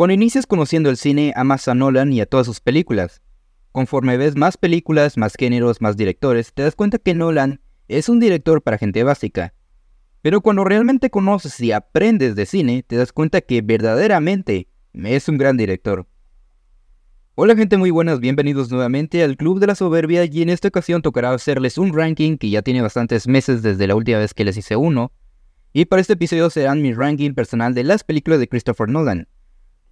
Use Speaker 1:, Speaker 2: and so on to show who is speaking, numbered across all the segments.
Speaker 1: Cuando inicias conociendo el cine, amas a Nolan y a todas sus películas. Conforme ves más películas, más géneros, más directores, te das cuenta que Nolan es un director para gente básica. Pero cuando realmente conoces y aprendes de cine, te das cuenta que verdaderamente es un gran director. Hola gente muy buenas, bienvenidos nuevamente al Club de la Soberbia y en esta ocasión tocará hacerles un ranking que ya tiene bastantes meses desde la última vez que les hice uno. Y para este episodio serán mi ranking personal de las películas de Christopher Nolan.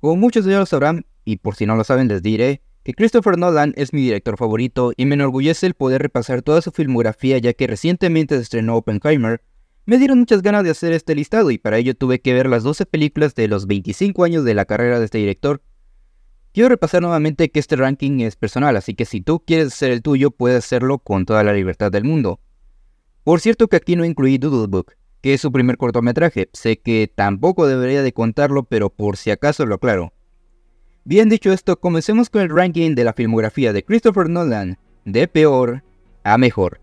Speaker 1: Como muchos de ellos sabrán, y por si no lo saben les diré, que Christopher Nolan es mi director favorito y me enorgullece el poder repasar toda su filmografía ya que recientemente se estrenó Oppenheimer, me dieron muchas ganas de hacer este listado y para ello tuve que ver las 12 películas de los 25 años de la carrera de este director. Quiero repasar nuevamente que este ranking es personal, así que si tú quieres hacer el tuyo puedes hacerlo con toda la libertad del mundo. Por cierto que aquí no incluí Doodle Book, que es su primer cortometraje. Sé que tampoco debería de contarlo, pero por si acaso lo aclaro. Bien dicho esto, comencemos con el ranking de la filmografía de Christopher Nolan, de peor a mejor.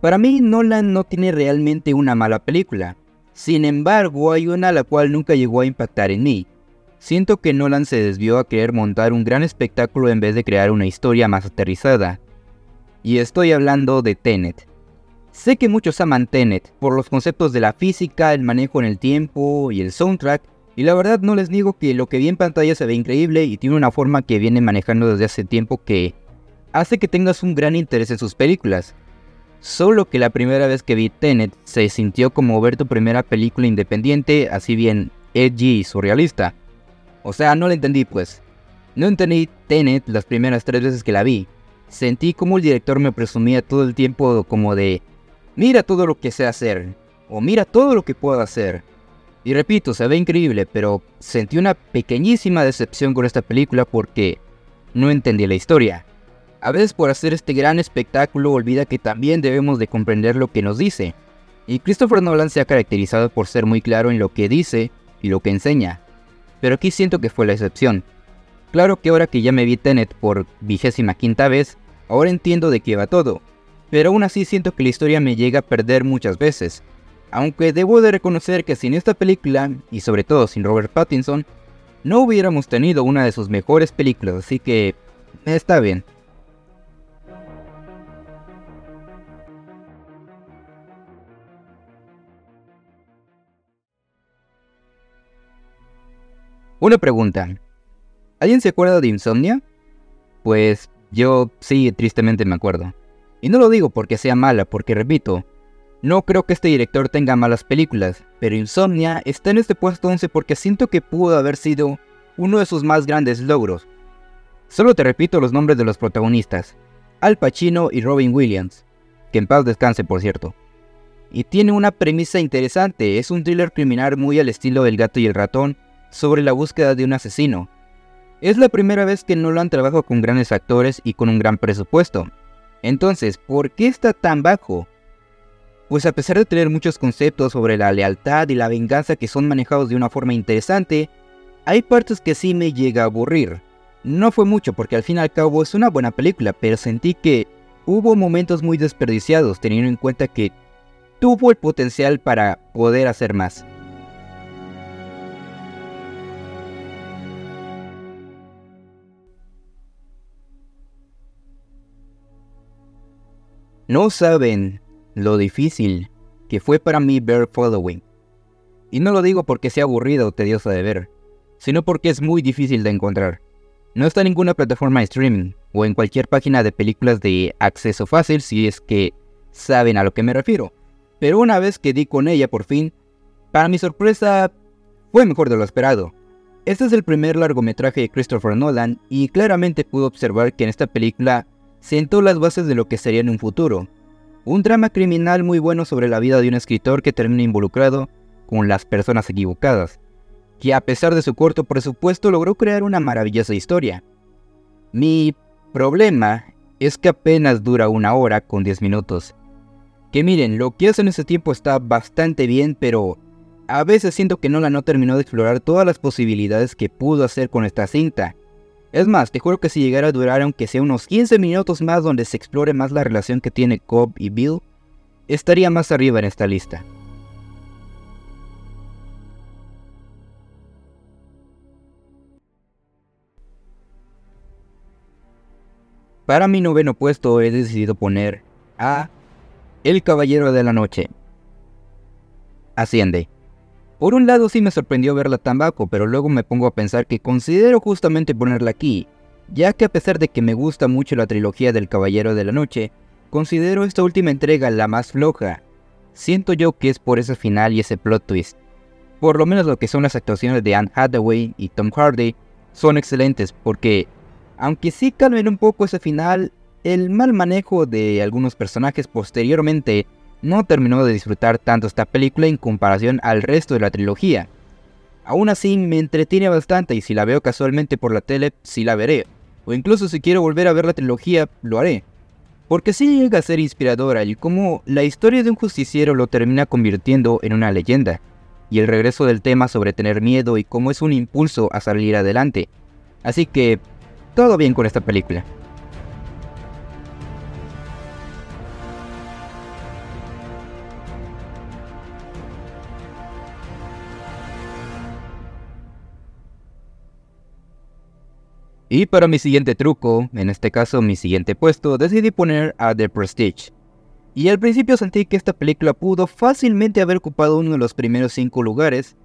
Speaker 1: Para mí, Nolan no tiene realmente una mala película. Sin embargo, hay una la cual nunca llegó a impactar en mí, Siento que Nolan se desvió a querer montar un gran espectáculo en vez de crear una historia más aterrizada. Y estoy hablando de Tenet. Sé que muchos aman Tenet por los conceptos de la física, el manejo en el tiempo y el soundtrack, y la verdad no les niego que lo que vi en pantalla se ve increíble y tiene una forma que viene manejando desde hace tiempo que hace que tengas un gran interés en sus películas. Solo que la primera vez que vi Tenet se sintió como ver tu primera película independiente, así bien edgy y surrealista. O sea, no la entendí pues. No entendí Tenet las primeras tres veces que la vi. Sentí como el director me presumía todo el tiempo como de, mira todo lo que sé hacer, o mira todo lo que puedo hacer. Y repito, se ve increíble, pero sentí una pequeñísima decepción con esta película porque no entendí la historia. A veces por hacer este gran espectáculo olvida que también debemos de comprender lo que nos dice. Y Christopher Nolan se ha caracterizado por ser muy claro en lo que dice y lo que enseña pero aquí siento que fue la excepción. Claro que ahora que ya me vi Tenet por vigésima quinta vez, ahora entiendo de qué va todo, pero aún así siento que la historia me llega a perder muchas veces. Aunque debo de reconocer que sin esta película, y sobre todo sin Robert Pattinson, no hubiéramos tenido una de sus mejores películas, así que está bien. Una pregunta. ¿Alguien se acuerda de Insomnia? Pues yo sí, tristemente me acuerdo. Y no lo digo porque sea mala, porque repito, no creo que este director tenga malas películas, pero Insomnia está en este puesto 11 porque siento que pudo haber sido uno de sus más grandes logros. Solo te repito los nombres de los protagonistas, Al Pacino y Robin Williams, que en paz descanse por cierto. Y tiene una premisa interesante, es un thriller criminal muy al estilo del gato y el ratón, sobre la búsqueda de un asesino. Es la primera vez que Nolan trabaja con grandes actores y con un gran presupuesto. Entonces, ¿por qué está tan bajo? Pues a pesar de tener muchos conceptos sobre la lealtad y la venganza que son manejados de una forma interesante, hay partes que sí me llega a aburrir. No fue mucho porque al fin y al cabo es una buena película, pero sentí que hubo momentos muy desperdiciados teniendo en cuenta que tuvo el potencial para poder hacer más. No saben lo difícil que fue para mí ver Following. Y no lo digo porque sea aburrido o tediosa de ver, sino porque es muy difícil de encontrar. No está en ninguna plataforma de streaming o en cualquier página de películas de acceso fácil si es que saben a lo que me refiero. Pero una vez que di con ella por fin, para mi sorpresa, fue mejor de lo esperado. Este es el primer largometraje de Christopher Nolan y claramente pude observar que en esta película sentó las bases de lo que sería en un futuro. Un drama criminal muy bueno sobre la vida de un escritor que termina involucrado con las personas equivocadas, que a pesar de su corto presupuesto logró crear una maravillosa historia. Mi problema es que apenas dura una hora con 10 minutos. Que miren, lo que hace en ese tiempo está bastante bien, pero a veces siento que Nola no terminó de explorar todas las posibilidades que pudo hacer con esta cinta. Es más, te juro que si llegara a durar aunque sea unos 15 minutos más donde se explore más la relación que tiene Cobb y Bill, estaría más arriba en esta lista. Para mi noveno puesto he decidido poner a El Caballero de la Noche. Asciende. Por un lado sí me sorprendió verla tan bajo, pero luego me pongo a pensar que considero justamente ponerla aquí, ya que a pesar de que me gusta mucho la trilogía del Caballero de la Noche, considero esta última entrega la más floja. Siento yo que es por ese final y ese plot twist. Por lo menos lo que son las actuaciones de Anne Hathaway y Tom Hardy son excelentes porque aunque sí calmen un poco ese final, el mal manejo de algunos personajes posteriormente no terminó de disfrutar tanto esta película en comparación al resto de la trilogía. Aún así me entretiene bastante y si la veo casualmente por la tele, sí la veré. O incluso si quiero volver a ver la trilogía, lo haré. Porque sí llega a ser inspiradora y como la historia de un justiciero lo termina convirtiendo en una leyenda. Y el regreso del tema sobre tener miedo y cómo es un impulso a salir adelante. Así que todo bien con esta película. Y para mi siguiente truco, en este caso mi siguiente puesto, decidí poner a The Prestige. Y al principio sentí que esta película pudo fácilmente haber ocupado uno de los primeros 5 lugares,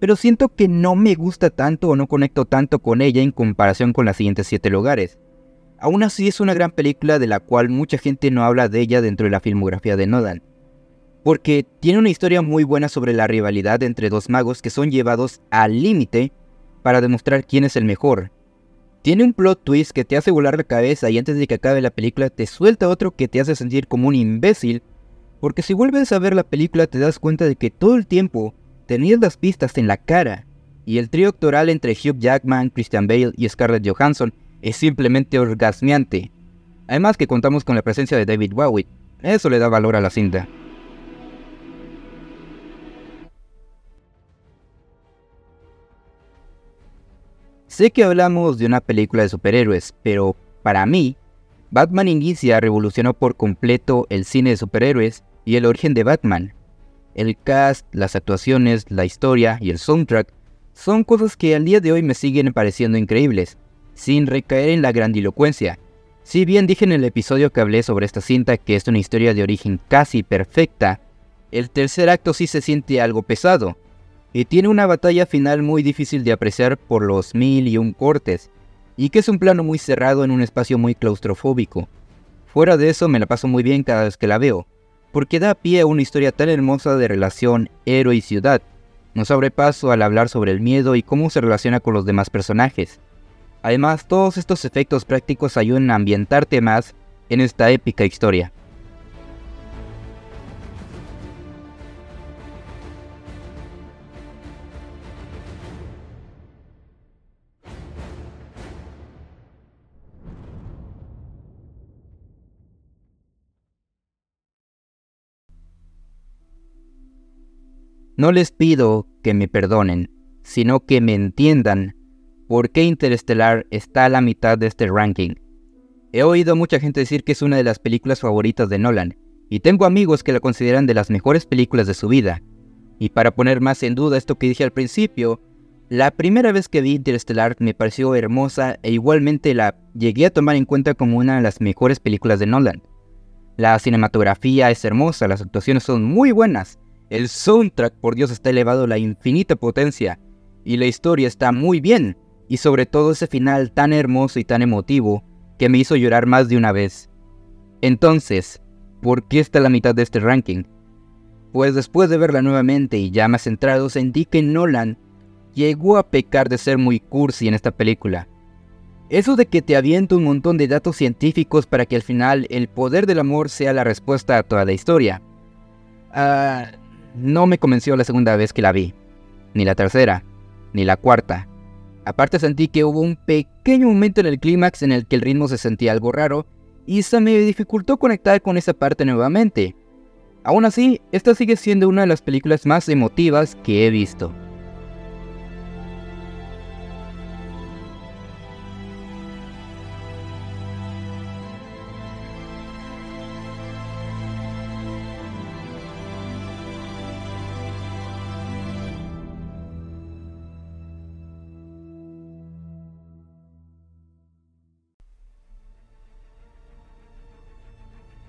Speaker 1: pero siento que no me gusta tanto o no conecto tanto con ella en comparación con las siguientes 7 lugares. Aún así es una gran película de la cual mucha gente no habla de ella dentro de la filmografía de Nolan, porque tiene una historia muy buena sobre la rivalidad entre dos magos que son llevados al límite para demostrar quién es el mejor. Tiene un plot twist que te hace volar la cabeza y antes de que acabe la película te suelta otro que te hace sentir como un imbécil, porque si vuelves a ver la película te das cuenta de que todo el tiempo tenías las pistas en la cara, y el trío actoral entre Hugh Jackman, Christian Bale y Scarlett Johansson es simplemente orgasmeante. Además que contamos con la presencia de David Bowie, eso le da valor a la cinta. Sé que hablamos de una película de superhéroes, pero para mí, Batman Inicia revolucionó por completo el cine de superhéroes y el origen de Batman. El cast, las actuaciones, la historia y el soundtrack son cosas que al día de hoy me siguen pareciendo increíbles, sin recaer en la grandilocuencia. Si bien dije en el episodio que hablé sobre esta cinta que es una historia de origen casi perfecta, el tercer acto sí se siente algo pesado, y tiene una batalla final muy difícil de apreciar por los mil y un cortes, y que es un plano muy cerrado en un espacio muy claustrofóbico. Fuera de eso me la paso muy bien cada vez que la veo, porque da pie a una historia tan hermosa de relación héroe y ciudad. Nos abre paso al hablar sobre el miedo y cómo se relaciona con los demás personajes. Además, todos estos efectos prácticos ayudan a ambientarte más en esta épica historia. No les pido que me perdonen, sino que me entiendan por qué Interestelar está a la mitad de este ranking. He oído a mucha gente decir que es una de las películas favoritas de Nolan, y tengo amigos que la consideran de las mejores películas de su vida. Y para poner más en duda esto que dije al principio, la primera vez que vi Interestelar me pareció hermosa e igualmente la llegué a tomar en cuenta como una de las mejores películas de Nolan. La cinematografía es hermosa, las actuaciones son muy buenas, el soundtrack, por Dios, está elevado a la infinita potencia. Y la historia está muy bien. Y sobre todo ese final tan hermoso y tan emotivo que me hizo llorar más de una vez. Entonces, ¿por qué está la mitad de este ranking? Pues después de verla nuevamente y ya más centrado, sentí que Nolan llegó a pecar de ser muy cursi en esta película. Eso de que te avienta un montón de datos científicos para que al final el poder del amor sea la respuesta a toda la historia. Ah, no me convenció la segunda vez que la vi, ni la tercera, ni la cuarta. Aparte sentí que hubo un pequeño momento en el clímax en el que el ritmo se sentía algo raro y se me dificultó conectar con esa parte nuevamente. Aún así, esta sigue siendo una de las películas más emotivas que he visto.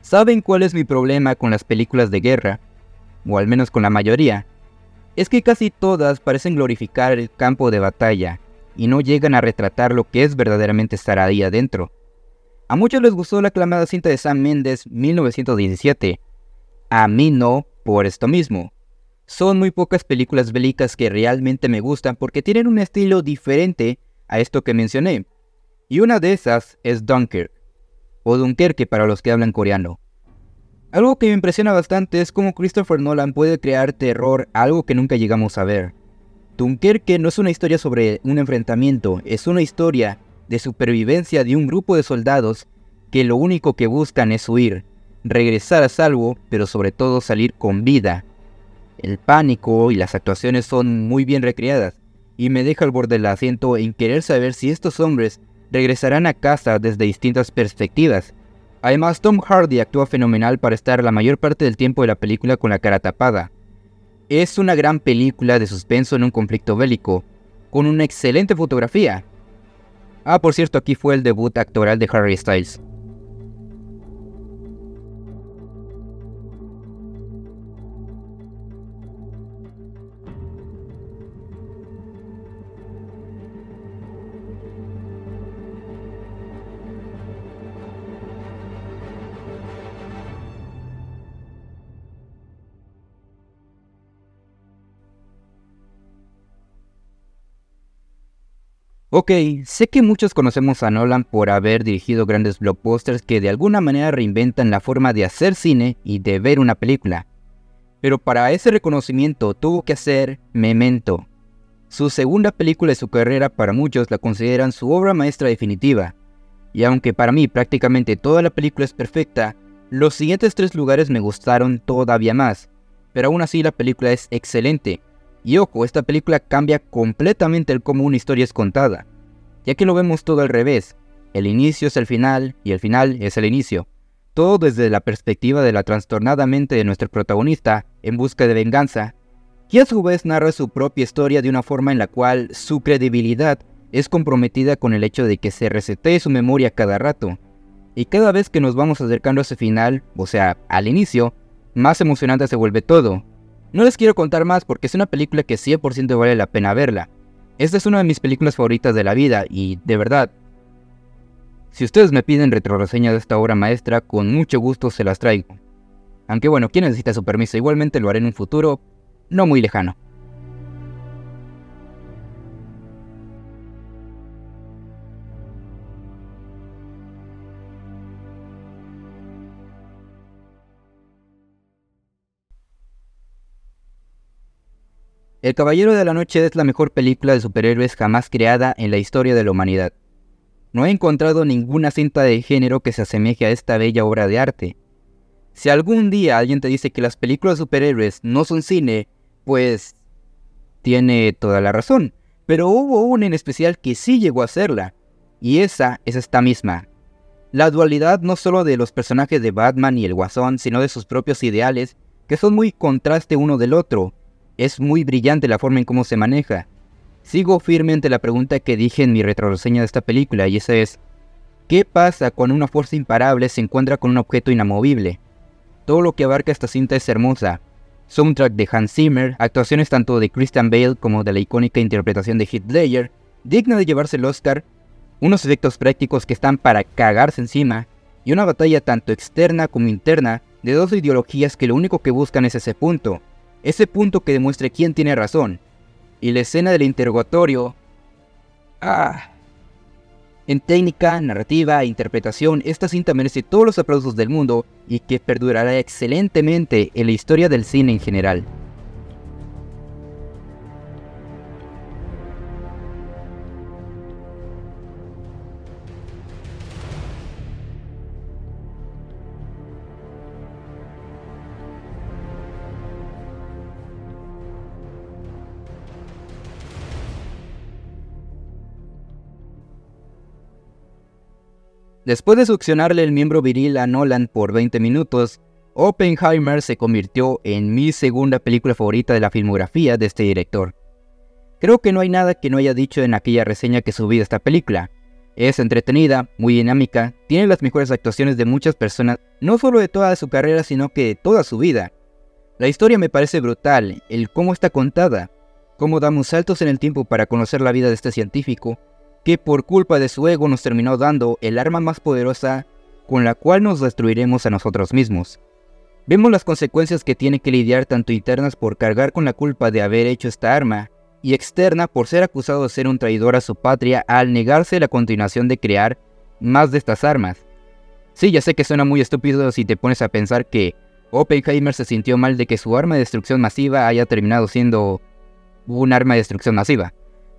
Speaker 1: ¿Saben cuál es mi problema con las películas de guerra? O al menos con la mayoría. Es que casi todas parecen glorificar el campo de batalla y no llegan a retratar lo que es verdaderamente estar ahí adentro. A muchos les gustó la aclamada cinta de Sam Mendes 1917. A mí no, por esto mismo. Son muy pocas películas bélicas que realmente me gustan porque tienen un estilo diferente a esto que mencioné. Y una de esas es Dunkirk, o Dunkerque para los que hablan coreano. Algo que me impresiona bastante es cómo Christopher Nolan puede crear terror, algo que nunca llegamos a ver. Dunkerque no es una historia sobre un enfrentamiento, es una historia de supervivencia de un grupo de soldados que lo único que buscan es huir, regresar a salvo, pero sobre todo salir con vida. El pánico y las actuaciones son muy bien recreadas, y me deja al borde del asiento en querer saber si estos hombres regresarán a casa desde distintas perspectivas. Además, Tom Hardy actúa fenomenal para estar la mayor parte del tiempo de la película con la cara tapada, es una gran película de suspenso en un conflicto bélico, con una excelente fotografía. Ah, por cierto, aquí fue el debut actoral de Harry Styles. Ok, sé que muchos conocemos a Nolan por haber dirigido grandes blockbusters que de alguna manera reinventan la forma de hacer cine y de ver una película. Pero para ese reconocimiento tuvo que hacer Memento. Su segunda película de su carrera para muchos la consideran su obra maestra definitiva. Y aunque para mí prácticamente toda la película es perfecta, los siguientes tres lugares me gustaron todavía más. Pero aún así la película es excelente y ojo, esta película cambia completamente el cómo una historia es contada, ya que lo vemos todo al revés. El inicio es el final y el final es el inicio. Todo desde la perspectiva de la trastornada mente de nuestro protagonista en busca de venganza, y a su vez narra su propia historia de una forma en la cual su credibilidad es comprometida con el hecho de que se resetee su memoria cada rato. Y cada vez que nos vamos acercando a ese final, o sea, al inicio, más emocionante se vuelve todo, no les quiero contar más porque es una película que 100% vale la pena verla. Esta es una de mis películas favoritas de la vida y, de verdad, si ustedes me piden retroreseña de esta obra maestra, con mucho gusto se las traigo. Aunque bueno, quien necesita su permiso igualmente lo haré en un futuro no muy lejano. El Caballero de la Noche es la mejor película de superhéroes jamás creada en la historia de la humanidad. No he encontrado ninguna cinta de género que se asemeje a esta bella obra de arte. Si algún día alguien te dice que las películas de superhéroes no son cine, pues tiene toda la razón. Pero hubo una en especial que sí llegó a serla, y esa es esta misma. La dualidad no solo de los personajes de Batman y el Guasón, sino de sus propios ideales, que son muy contraste uno del otro, es muy brillante la forma en cómo se maneja. Sigo firmemente la pregunta que dije en mi retroreseña de esta película y esa es, ¿qué pasa cuando una fuerza imparable se encuentra con un objeto inamovible? Todo lo que abarca esta cinta es hermosa. Soundtrack de Hans Zimmer, actuaciones tanto de Christian Bale como de la icónica interpretación de Heath Ledger, digna de llevarse el Oscar, unos efectos prácticos que están para cagarse encima, y una batalla tanto externa como interna de dos ideologías que lo único que buscan es ese punto, ese punto que demuestre quién tiene razón. Y la escena del interrogatorio... Ah. En técnica, narrativa e interpretación, esta cinta merece todos los aplausos del mundo y que perdurará excelentemente en la historia del cine en general. Después de succionarle el miembro viril a Nolan por 20 minutos, Oppenheimer se convirtió en mi segunda película favorita de la filmografía de este director. Creo que no hay nada que no haya dicho en aquella reseña que subí de esta película, Es entretenida, muy dinámica, tiene las mejores actuaciones de muchas personas, no solo de toda su carrera, sino que de toda su vida. La historia me parece brutal, el cómo está contada, cómo damos saltos en el tiempo para conocer la vida de este científico, que por culpa de su ego nos terminó dando el arma más poderosa con la cual nos destruiremos a nosotros mismos. Vemos las consecuencias que tiene que lidiar tanto internas por cargar con la culpa de haber hecho esta arma, y externa por ser acusado de ser un traidor a su patria al negarse la continuación de crear más de estas armas. Sí, ya sé que suena muy estúpido si te pones a pensar que Oppenheimer se sintió mal de que su arma de destrucción masiva haya terminado siendo un arma de destrucción masiva.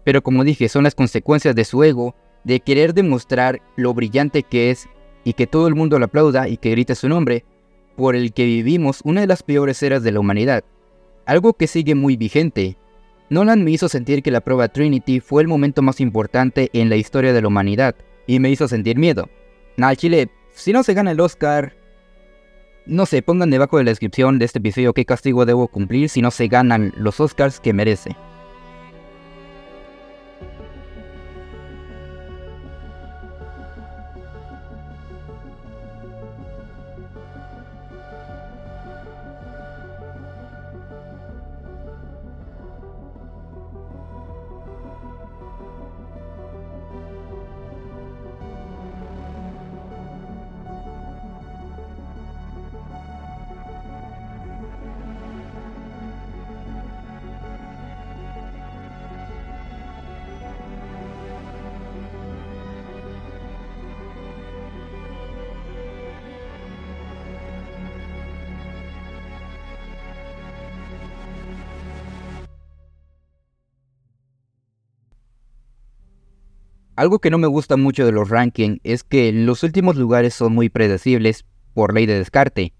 Speaker 1: Pero como dije, son las consecuencias de su ego, de querer demostrar lo brillante que es y que todo el mundo lo aplauda y que grite su nombre, por el que vivimos una de las peores eras de la humanidad. Algo que sigue muy vigente, Nolan me hizo sentir que la prueba Trinity fue el momento más importante en la historia de la humanidad y me hizo sentir miedo. Nah, Chile, si no se gana el Oscar, no sé, pongan debajo de la descripción de este episodio qué castigo debo cumplir si no se ganan los Oscars que merece. Algo que no me gusta mucho de los rankings es que los últimos lugares son muy predecibles por ley de descarte.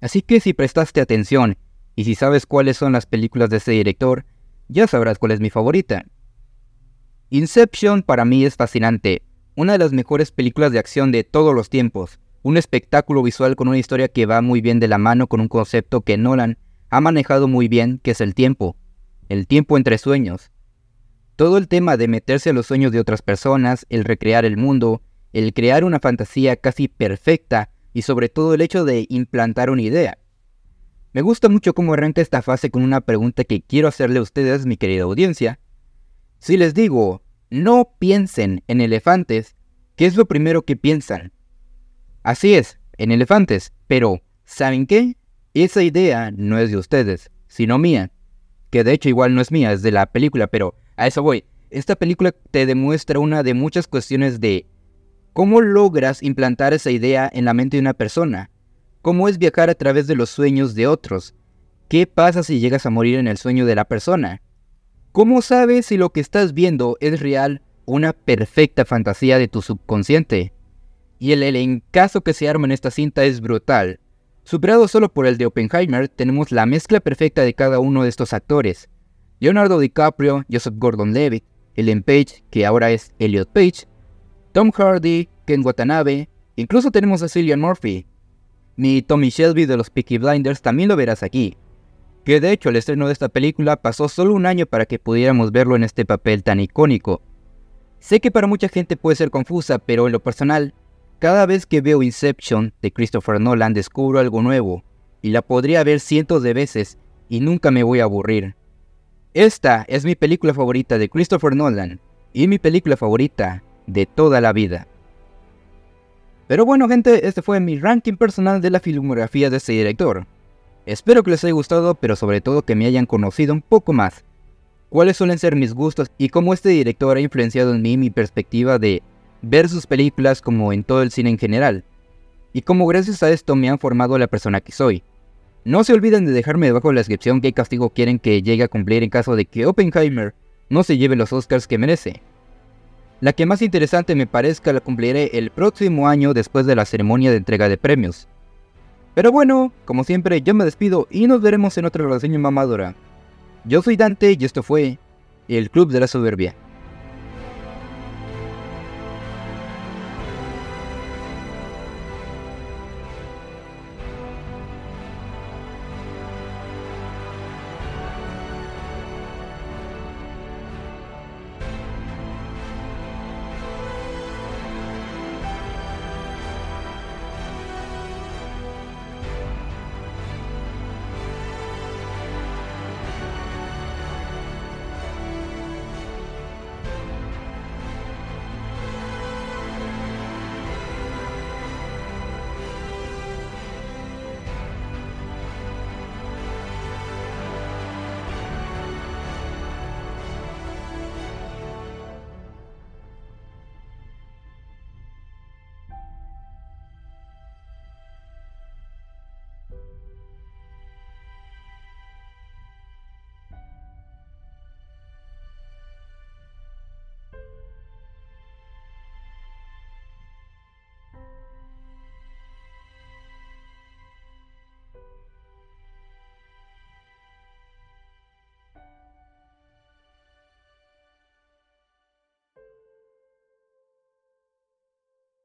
Speaker 1: Así que si prestaste atención y si sabes cuáles son las películas de ese director, ya sabrás cuál es mi favorita. Inception para mí es fascinante, una de las mejores películas de acción de todos los tiempos, un espectáculo visual con una historia que va muy bien de la mano con un concepto que Nolan ha manejado muy bien, que es el tiempo, el tiempo entre sueños. Todo el tema de meterse a los sueños de otras personas, el recrear el mundo, el crear una fantasía casi perfecta y sobre todo el hecho de implantar una idea. Me gusta mucho cómo arranca esta fase con una pregunta que quiero hacerle a ustedes, mi querida audiencia. Si les digo, no piensen en elefantes, ¿qué es lo primero que piensan? Así es, en elefantes, pero ¿saben qué? Esa idea no es de ustedes, sino mía. Que de hecho igual no es mía, es de la película, pero a eso voy. Esta película te demuestra una de muchas cuestiones de cómo logras implantar esa idea en la mente de una persona, cómo es viajar a través de los sueños de otros, qué pasa si llegas a morir en el sueño de la persona, cómo sabes si lo que estás viendo es real una perfecta fantasía de tu subconsciente. Y el elencazo que se arma en esta cinta es brutal. Superado solo por el de Oppenheimer, tenemos la mezcla perfecta de cada uno de estos actores. Leonardo DiCaprio, Joseph Gordon-Levitt, Ellen Page, que ahora es Elliot Page, Tom Hardy, Ken Watanabe, incluso tenemos a Cillian Murphy. Mi Tommy Shelby de los Peaky Blinders también lo verás aquí. Que de hecho el estreno de esta película pasó solo un año para que pudiéramos verlo en este papel tan icónico. Sé que para mucha gente puede ser confusa, pero en lo personal, cada vez que veo Inception de Christopher Nolan descubro algo nuevo, y la podría ver cientos de veces y nunca me voy a aburrir. Esta es mi película favorita de Christopher Nolan y mi película favorita de toda la vida. Pero bueno gente, este fue mi ranking personal de la filmografía de este director. Espero que les haya gustado, pero sobre todo que me hayan conocido un poco más. Cuáles suelen ser mis gustos y cómo este director ha influenciado en mí mi perspectiva de ver sus películas como en todo el cine en general. Y cómo gracias a esto me han formado la persona que soy. No se olviden de dejarme debajo de la descripción qué castigo quieren que llegue a cumplir en caso de que Oppenheimer no se lleve los Oscars que merece. La que más interesante me parezca la cumpliré el próximo año después de la ceremonia de entrega de premios. Pero bueno, como siempre yo me despido y nos veremos en otra reseña mamadora. Yo soy Dante y esto fue El Club de la Soberbia.